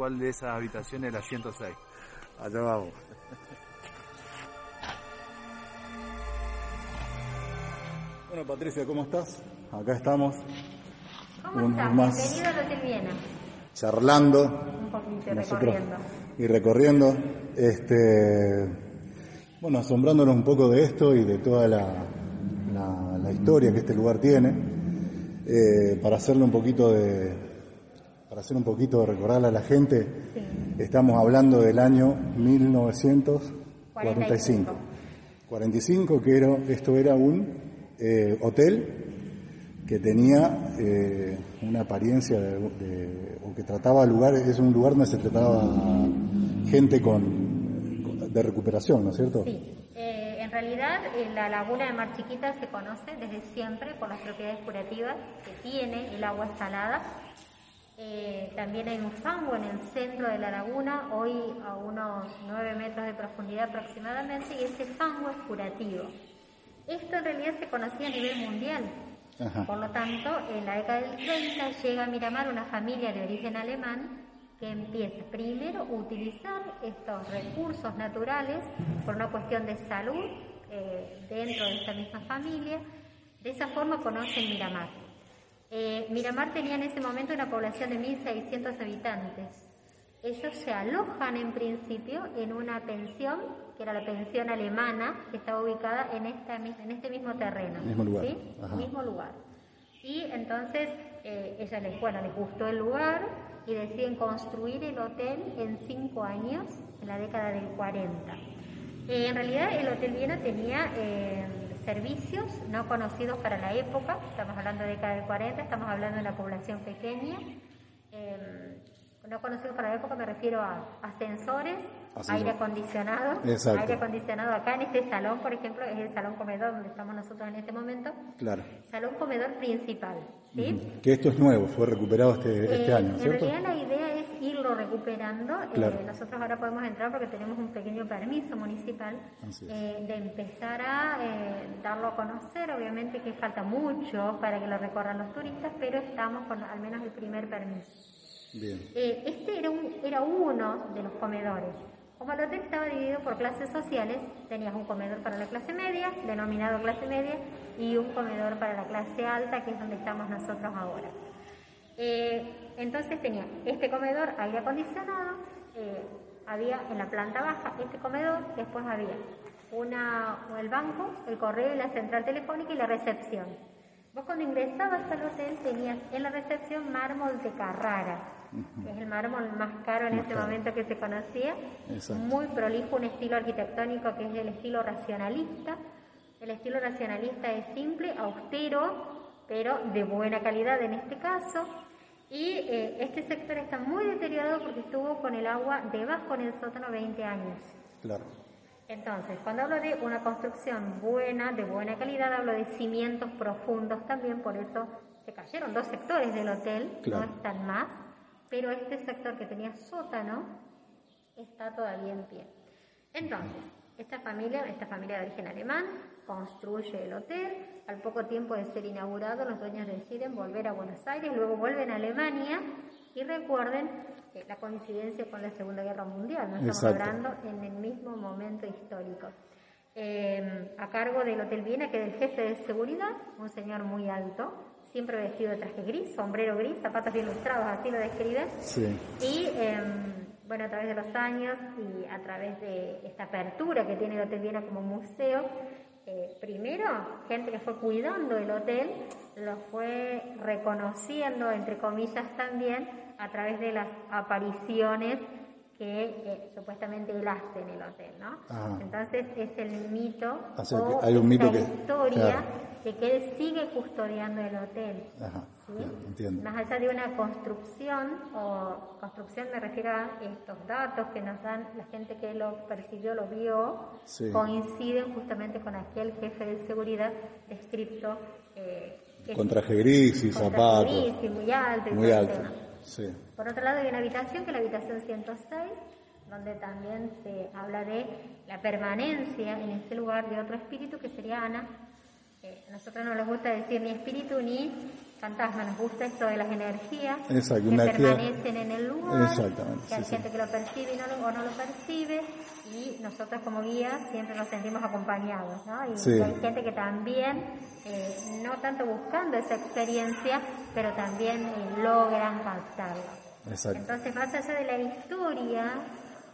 Cuál de esas habitaciones es la 106. Allá vamos. Bueno, Patricia, ¿cómo estás? Acá estamos. ¿Cómo estás? Bienvenido a Hotel Viena. Charlando. Un poquito, recorriendo. Y recorriendo. Este, bueno, asombrándonos un poco de esto y de toda la, la, historia que este lugar tiene. Eh, para hacerle un poquito de. Para hacer un poquito de recordarle a la gente, estamos hablando del año 1945. 45, que esto era un eh, hotel que tenía eh, una apariencia de, o que trataba lugares, es un lugar donde se trataba gente con, de recuperación, ¿no es cierto? Sí. Eh, en realidad, la laguna de Mar Chiquita se conoce desde siempre por las propiedades curativas que tiene el agua salada. También hay un fango en el centro de la laguna, hoy a unos 9 metros de profundidad aproximadamente, y ese fango es curativo. Esto en realidad se conocía a nivel mundial. Por lo tanto, en la década del 30 llega a Miramar una familia de origen alemán que empieza primero a utilizar estos recursos naturales por una cuestión de salud eh, dentro de esta misma familia. De esa forma conocen Miramar. Eh, Miramar tenía en ese momento una población de 1.600 habitantes. Ellos se alojan en principio en una pensión, que era la pensión alemana, que estaba ubicada en, esta, en este mismo terreno. Mismo lugar. ¿sí? Mismo lugar. Y entonces eh, ella les, bueno, les gustó el lugar y deciden construir el hotel en cinco años, en la década del 40. Eh, en realidad el Hotel Viena tenía eh, servicios no conocidos para la época, estamos hablando de década del 40, estamos hablando de una población pequeña. Eh, no conocido para la época me refiero a ascensores, aire acondicionado, aire acondicionado acá en este salón, por ejemplo, es el salón comedor donde estamos nosotros en este momento. Claro. Salón comedor principal, ¿sí? Que esto es nuevo, fue recuperado este, este eh, año, ¿cierto? En realidad la idea irlo recuperando. Eh, nosotros ahora podemos entrar porque tenemos un pequeño permiso municipal eh, de empezar a darlo a conocer. Obviamente que falta mucho para que lo recorran los turistas, pero estamos con al menos el primer permiso. Eh, este era, un, era uno de los comedores. Como el hotel estaba dividido por clases sociales, tenías un comedor para la clase media, denominado clase media, y un comedor para la clase alta, que es donde estamos nosotros ahora. Eh, entonces tenía este comedor, aire acondicionado, eh, había en la planta baja este comedor, después había una, el banco, el correo y la central telefónica y la recepción. Vos cuando ingresabas al hotel tenías en la recepción mármol de Carrara, que es el mármol más caro en ese momento que se conocía, muy prolijo, un estilo arquitectónico que es el estilo racionalista. El estilo racionalista es simple, austero, pero de buena calidad en este caso. Y eh, este sector está muy deteriorado porque estuvo con el agua debajo en el sótano 20 años. Claro. Entonces, cuando hablo de una construcción buena, de buena calidad, hablo de cimientos profundos también, por eso se cayeron dos sectores del hotel, no están más, pero este sector que tenía sótano está todavía en pie. Entonces, esta familia, esta familia de origen alemán, construye el hotel, al poco tiempo de ser inaugurado los dueños deciden volver a Buenos Aires, luego vuelven a Alemania y recuerden la coincidencia con la Segunda Guerra Mundial, no estamos hablando en el mismo momento histórico. Eh, a cargo del Hotel Viena, que es el jefe de seguridad, un señor muy alto, siempre vestido de traje gris, sombrero gris, zapatos bien ilustrados, así lo describen. Y em, bueno, a través de los años y a través de esta apertura que tiene el Hotel Viena como museo, primero, gente que fue cuidando el hotel, lo fue reconociendo, entre comillas también, a través de las apariciones que eh, supuestamente él hace en el hotel, ¿no? Entonces es el mito o hay un mito que, historia de que él sigue custodiando el hotel. Ajá, entiendo. Más allá de una construcción, o construcción me refiero a estos datos que nos dan la gente que lo percibió, lo vio, coinciden justamente con aquel jefe de seguridad descrito. Eh, con traje gris y zapatos. Gris y muy alto. muy alto. Por otro lado hay una habitación que es la habitación 106, donde también se habla de la permanencia en ese lugar de otro espíritu que sería Ana. Eh, a nosotros no nos gusta decir ni espíritu ni fantasma, nos gusta esto de las energías Exacto, que permanecen en el lugar, Exactamente, que hay sí, sí. gente que lo percibe y no lo, o no lo percibe, y nosotros como guías siempre nos sentimos acompañados, ¿no? Y, Sí. y hay gente que también, eh, no tanto buscando esa experiencia, pero también eh, logran captarla. Exacto. Entonces, más allá de la historia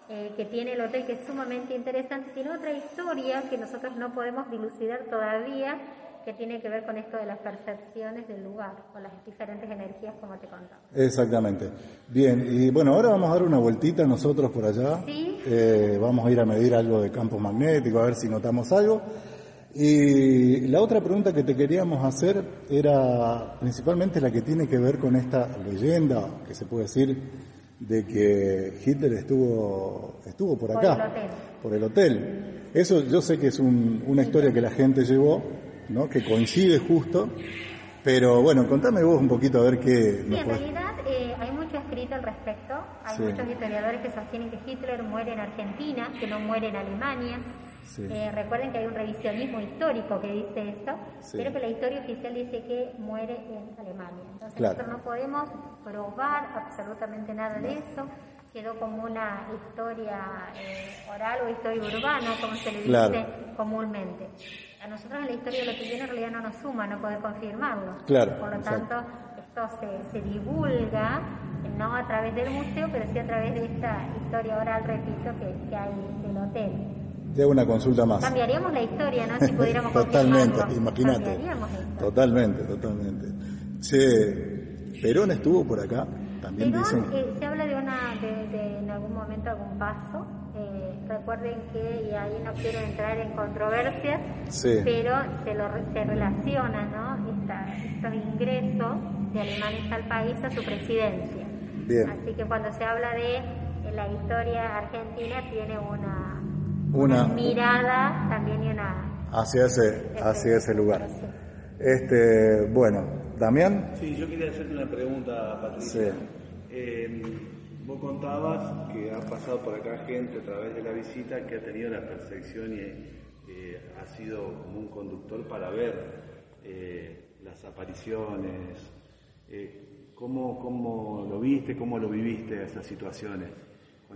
eh, que tiene el hotel, que es sumamente interesante, tiene otra historia que nosotros no podemos dilucidar todavía, que tiene que ver con esto de las percepciones del lugar, con las diferentes energías, como te contaba. Exactamente. Bien, y bueno, ahora vamos a dar una vueltita nosotros por allá. Sí. Eh, vamos a ir a medir algo de campos magnéticos, a ver si notamos algo. Y la otra pregunta que te queríamos hacer era principalmente la que tiene que ver con esta leyenda, que se puede decir, de que Hitler estuvo, estuvo por Por acá, el hotel. por el hotel. Eso yo sé que es un- una historia que la gente llevó, ¿no? que coincide justo, pero bueno, contame vos un poquito a ver qué Sí, nos en realidad eh, hay mucho escrito al respecto. Hay Sí. muchos historiadores que sostienen que Hitler muere en Argentina, que no muere en Alemania. Sí. Eh, recuerden que hay un revisionismo histórico que dice eso, Sí. pero que la historia oficial dice que muere en Alemania. Entonces Claro. nosotros no podemos probar absolutamente nada de eso. Quedó como una historia eh, oral o historia urbana, como se le dice Claro. comúnmente. A nosotros en la historia lo que viene en realidad no nos suma, no poder confirmarlo. Claro, Por lo exacto. tanto, esto se, se divulga, no a través del museo, pero sí a través de esta historia oral, repito, que, que hay del hotel. Hago una consulta más. Cambiaríamos la historia, ¿no? Si pudiéramos Totalmente, imagínate. Totalmente, totalmente. Che, Perón estuvo por acá, también Perón, dicen. eh, se habla de una, de, de en algún momento algún paso. Eh, recuerden que, y ahí no quiero entrar en controversias, Sí. pero se, lo, se relaciona, ¿no? Esta- estos ingresos de alemanes al país a su presidencia. Bien. Así que cuando se habla de la historia argentina tiene una, Una- mirada también y una hacia ese, hacia ese lugar. Este, bueno, Damián, Sí, yo quería hacerte una pregunta, Patricia. Sí. Eh, vos contabas que ha pasado por acá gente a través de la visita que ha tenido la percepción y eh, ha sido como un conductor para ver eh, las apariciones. Eh, ¿cómo, ¿Cómo lo viste, cómo lo viviste esas situaciones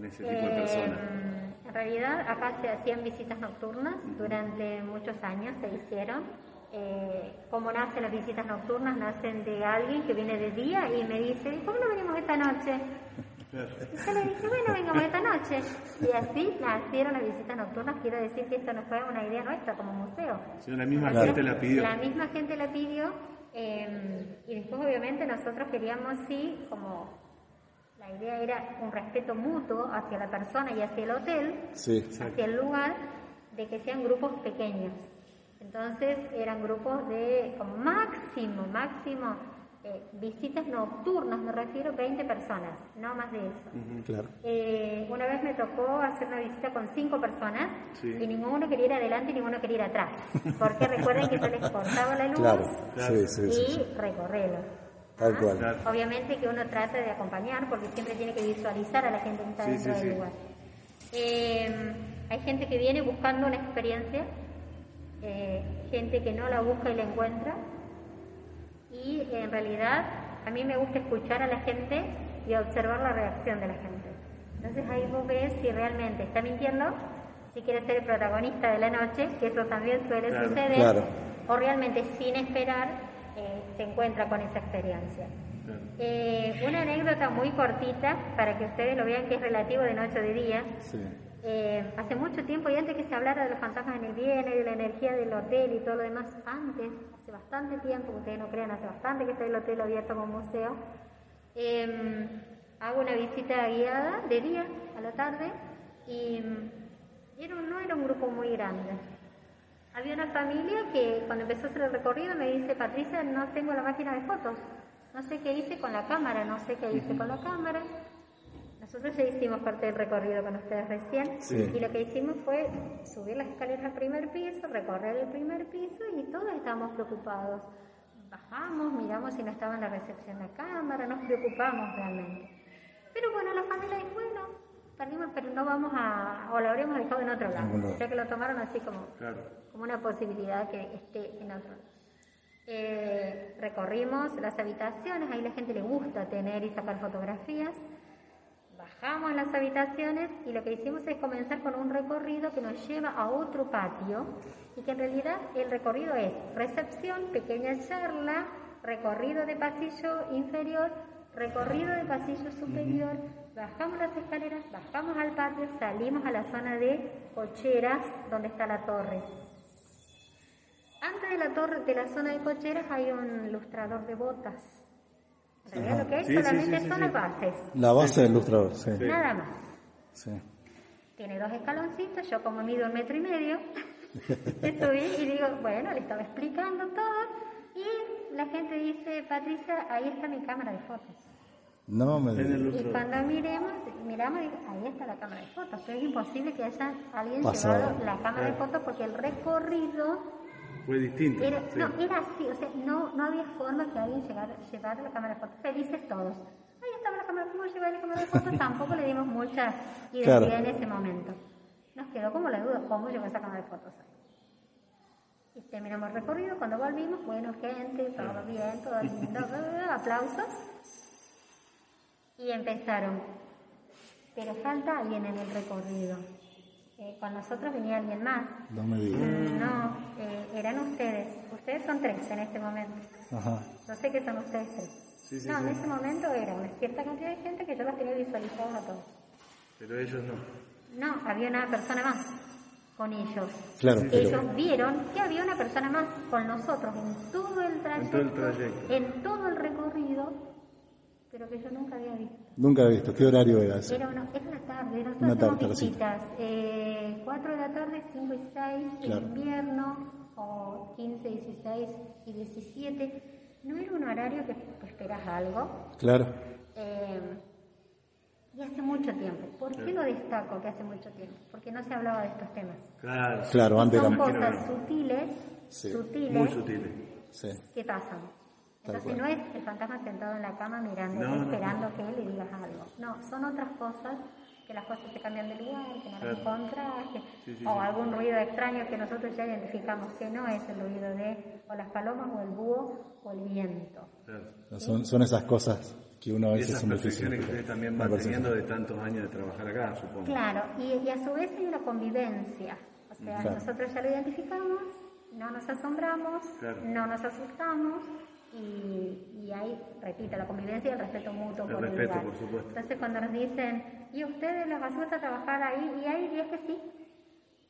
con ese tipo de personas? Eh, en realidad acá se hacían visitas nocturnas, durante muchos años se hicieron. Eh, ¿Cómo nacen las visitas nocturnas? Nacen de alguien que viene de día y me dice, ¿cómo no venimos esta noche? Y yo le dije, bueno, vengamos esta noche. Y así nacieron las visitas nocturnas. Quiero decir que esto no fue una idea nuestra como museo. Si la misma gente la pidió. La misma gente la pidió eh, y después obviamente nosotros queríamos sí, como la idea era un respeto mutuo hacia la persona y hacia el hotel, sí, hacia el lugar, de que sean grupos pequeños. Entonces eran grupos de como máximo, máximo, eh, visitas nocturnas, me refiero 20 personas, no más de eso. claro. Eh, una vez me tocó hacer una visita con cinco personas Sí. y ninguno quería ir adelante y ninguno quería ir atrás. Porque recuerden que se les cortaba la luz Claro, Claro. sí, y sí. recorrerlo. Tal cual. Claro. Obviamente que uno trata de acompañar porque siempre tiene que visualizar a la gente que está Sí, dentro sí, del sí. lugar. Eh, hay gente que viene buscando una experiencia, eh, gente que no la busca y la encuentra. Y en realidad a mí me gusta escuchar a la gente y observar la reacción de la gente. Entonces ahí vos ves si realmente está mintiendo, si quiere ser el protagonista de la noche, que eso también suele Claro. suceder, Claro. o realmente sin esperar se encuentra con esa experiencia. Eh, una anécdota muy cortita para que ustedes lo vean que es relativo de noche o de día. Sí. Eh, hace mucho tiempo y antes que se hablara de los fantasmas en el viene, de la energía del hotel y todo lo demás, antes, hace bastante tiempo, ustedes no crean, hace bastante que está el hotel abierto como museo, eh, hago una visita guiada de día a la tarde y era un- no era un grupo muy grande. Había una familia que cuando empezó a hacer el recorrido me dice, Patricia, no tengo la máquina de fotos, no sé qué hice con la cámara, no sé qué hice con la cámara. Nosotros ya hicimos parte del recorrido con ustedes recién Sí. y lo que hicimos fue subir las escaleras al primer piso, recorrer el primer piso y todos estábamos preocupados. Bajamos, miramos si no estaba en la recepción la cámara, nos preocupamos realmente. Pero bueno, la familia dijo, bueno, perdimos, pero no vamos a, o lo habríamos dejado en otro lado. Ningún lado. O sea que lo tomaron así como, Claro. como una posibilidad que esté en otro lado. Eh, recorrimos las habitaciones, ahí la gente le gusta tener y sacar fotografías. Bajamos las habitaciones y lo que hicimos es comenzar con un recorrido que nos lleva a otro patio y que en realidad el recorrido es recepción, pequeña charla, recorrido de pasillo inferior, recorrido de pasillo superior, bajamos las escaleras, bajamos al patio, salimos a la zona de cocheras donde está la torre. Antes de la torre, de la zona de cocheras hay un ilustrador de botas. En realidad lo que hay solamente son las bases. La base del ilustrador, sí. Nada más. Tiene dos escaloncitos, yo como mido un metro y medio, subí y digo, bueno, le estaba explicando todo la gente dice, Patricia, ahí está mi cámara de fotos. No me Y cuando miremos, miramos, ahí está la cámara de fotos. Pero es imposible que haya alguien llevado la cámara de fotos porque el recorrido fue distinto. No, era así, o sea, no, no había forma que alguien llegara, llevara la cámara de fotos. Felices todos. Ahí estaba la cámara, ¿cómo llevar la cámara de fotos? Tampoco le dimos mucha identidad en ese momento. Nos quedó como la duda, ¿cómo llevó esa cámara de fotos Y terminamos el recorrido, cuando volvimos, bueno, gente, todo bien, todo lindo, aplausos. Y empezaron. Pero falta alguien en el recorrido. Eh, con nosotros venía alguien más. No me digas. No, eh, eran ustedes. Ustedes son tres en este momento. Ajá. No sé qué son ustedes tres. no, en ese momento era una cierta cantidad de gente que yo los tenía visualizados a todos. Pero ellos no. No, había una persona más con ellos. Claro, ellos vieron que había una persona más con nosotros en todo el trayecto, en todo el, trayecto. En todo el recorrido pero que yo nunca había visto. Nunca había visto. ¿Qué horario era ese? Era una, era una tarde, nosotros una tarde, visitas, eh, 4 de la tarde, 5 y 6, en invierno, o 15, 16 y 17. No era un horario que, esperas algo. Claro. Eh, y hace mucho tiempo. ¿Por qué lo destaco que hace mucho tiempo? Porque no se hablaba de estos temas. Claro, claro antes Son cosas sutiles, sutiles, muy sutiles, sí. ¿Qué pasan. Entonces no es el fantasma sentado en la cama mirando, esperando que él le digas algo. No, son otras cosas, que las cosas se cambian de lugar, que no las encontrás, o algún ruido extraño que nosotros ya identificamos que no es el ruido de o las palomas o el búho o el viento. Son, son esas cosas que uno a veces esas percepciones que usted también va teniendo de tantos años de trabajar acá, supongo. Claro, y, a su vez hay una convivencia. O sea, nosotros ya lo identificamos, no nos asombramos, no nos asustamos, y, y hay, repito, la convivencia y el respeto mutuo el por respeto, el lugar. Por supuesto. Entonces cuando nos dicen, ¿y ustedes les asusta trabajar ahí? Y hay días que sí,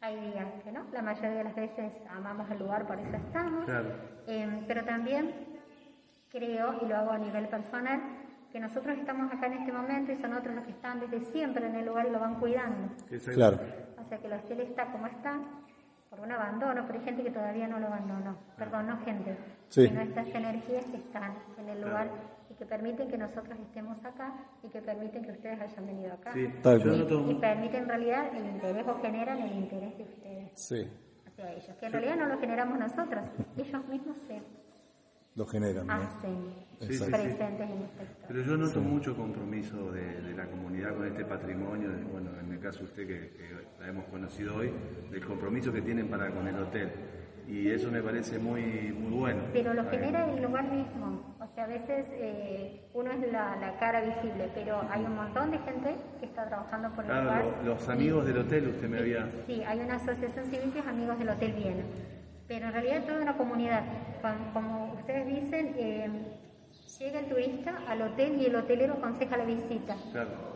hay días que no. La mayoría de las veces amamos el lugar, por eso estamos. Claro. Eh, pero también creo, y lo hago a nivel personal, que nosotros estamos acá en este momento y son otros los que están desde siempre en el lugar y lo van cuidando. Claro. O sea que el hotel está como está, por un abandono, pero hay gente que todavía no lo abandonó. Perdón, no gente, sino estas energías que están en el lugar y que permiten que nosotros estemos acá y que permiten que ustedes hayan venido acá. Sí. Y, permiten en realidad el interés o generan el interés de ustedes sí. hacia ellos, que en realidad no lo generamos nosotros, ellos mismos se lo generan. Hacen presentes en este Pero yo noto mucho compromiso de, la comunidad con este patrimonio, bueno, en el caso usted que, la hemos conocido hoy, del compromiso que tienen para con el hotel. Y eso me parece muy, muy bueno. Pero lo genera el lugar mismo. O sea, a veces eh, uno es la, cara visible, pero hay un montón de gente que está trabajando por el lugar. Los amigos del hotel, usted me había... Sí, hay una asociación civil que es Amigos del Hotel Viena pero en realidad es toda una comunidad. Como ustedes dicen, eh, llega el turista al hotel y el hotelero aconseja la visita.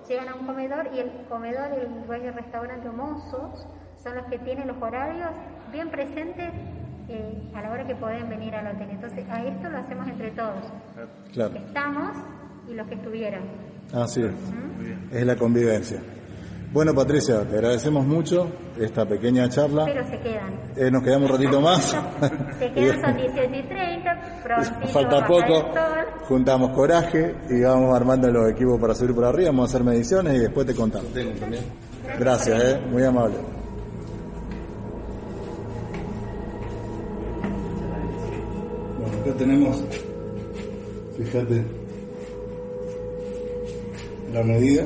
Llegan a un comedor y el comedor, el dueño del restaurante o mozos son los que tienen los horarios bien presentes eh, a la hora que pueden venir al hotel. Entonces, a esto lo hacemos entre todos. Claro. estamos y los que estuvieron. Así es. Es la convivencia. Bueno, Patricia, te agradecemos mucho esta pequeña charla. Pero se quedan. Eh, nos quedamos un ratito más. se quedan, son 18 y 30, Falta poco. Juntamos coraje y vamos armando los equipos para subir por arriba. Vamos a hacer mediciones y después te contamos. Gracias, eh, muy amable. Bueno, acá tenemos, fíjate, la medida.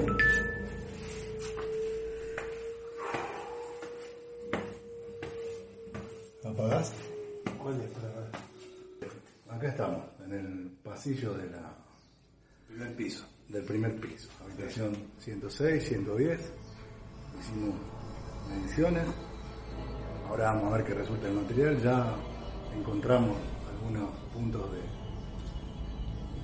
Acá estamos, en el pasillo de la primer piso. Del primer piso, habitación 106, 110. Hicimos mediciones. Ahora vamos a ver qué resulta el material. Ya encontramos algunos puntos de,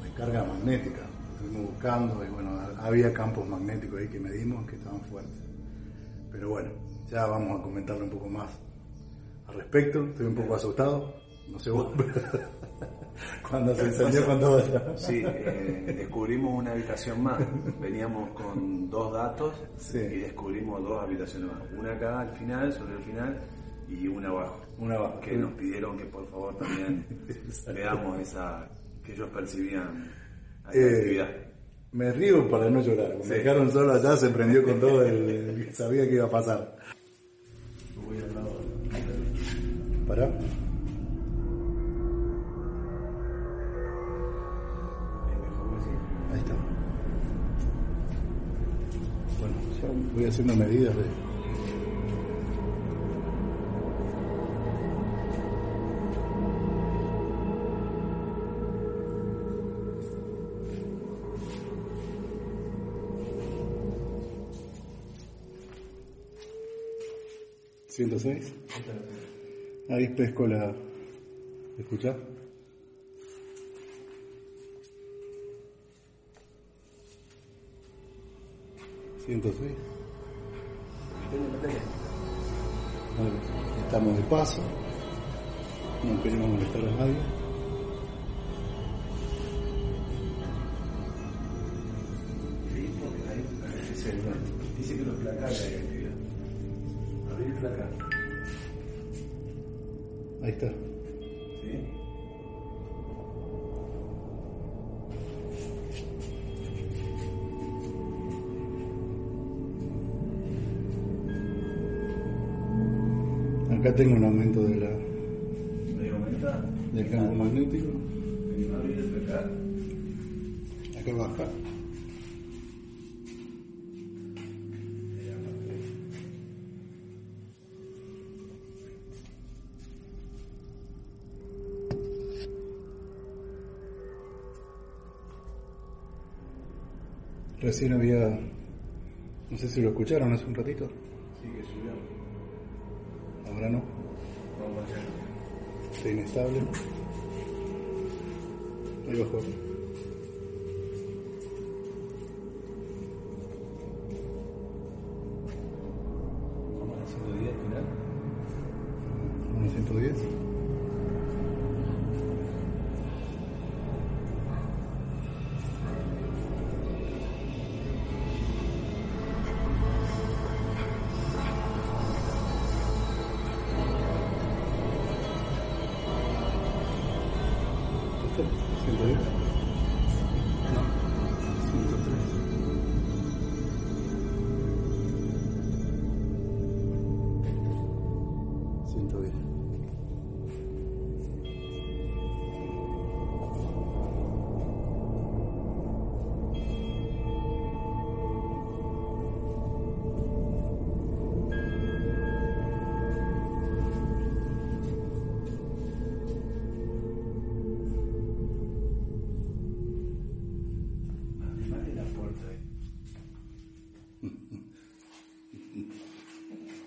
de carga magnética. Estuvimos buscando y bueno, había campos magnéticos ahí que medimos que estaban fuertes. Pero bueno, ya vamos a comentarle un poco más al respecto. Estoy un poco asustado. No sé vos. Cuando se encendió con todo Sí, eh, descubrimos una habitación más. Veníamos con dos datos y descubrimos dos habitaciones más. Una acá al final, sobre el final, y una abajo. Una abajo. Que nos pidieron que por favor también veamos esa que ellos percibían eh, actividad. Me río para no llorar. Me dejaron solo allá, se prendió con todo el... sabía que iba a pasar. Voy al lado. ¿Para? Ahí está. Bueno, voy haciendo medidas de... ¿106? Ahí pesco la... ¿Escuchás? 106. estamos de paso, no queremos molestar a nadie. Magnético. Acá. Acá baja. Recién había, no sé si lo escucharon hace un ratito. Sí, que subió. Ahora no. Está inestable. Ahí bajó. Vamos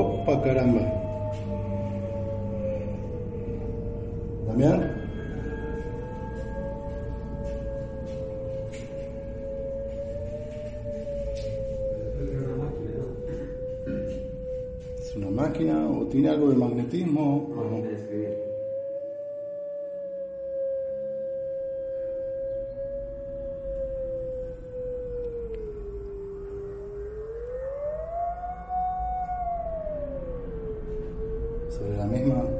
Opa, caramba. ¿Damián? ¿Es una máquina o tiene algo de magnetismo? No, sobre la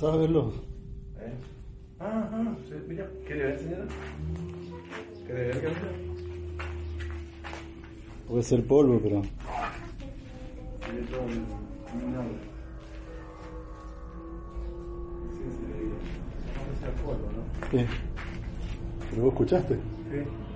¿Alcanzás a verlo? ¿Eh? Ah, ah, sí, mira, ¿quiere ver, señora? ¿Quiere ver, Camila? Puede ser polvo, pero. Sí. ¿Pero vos escuchaste? Sí.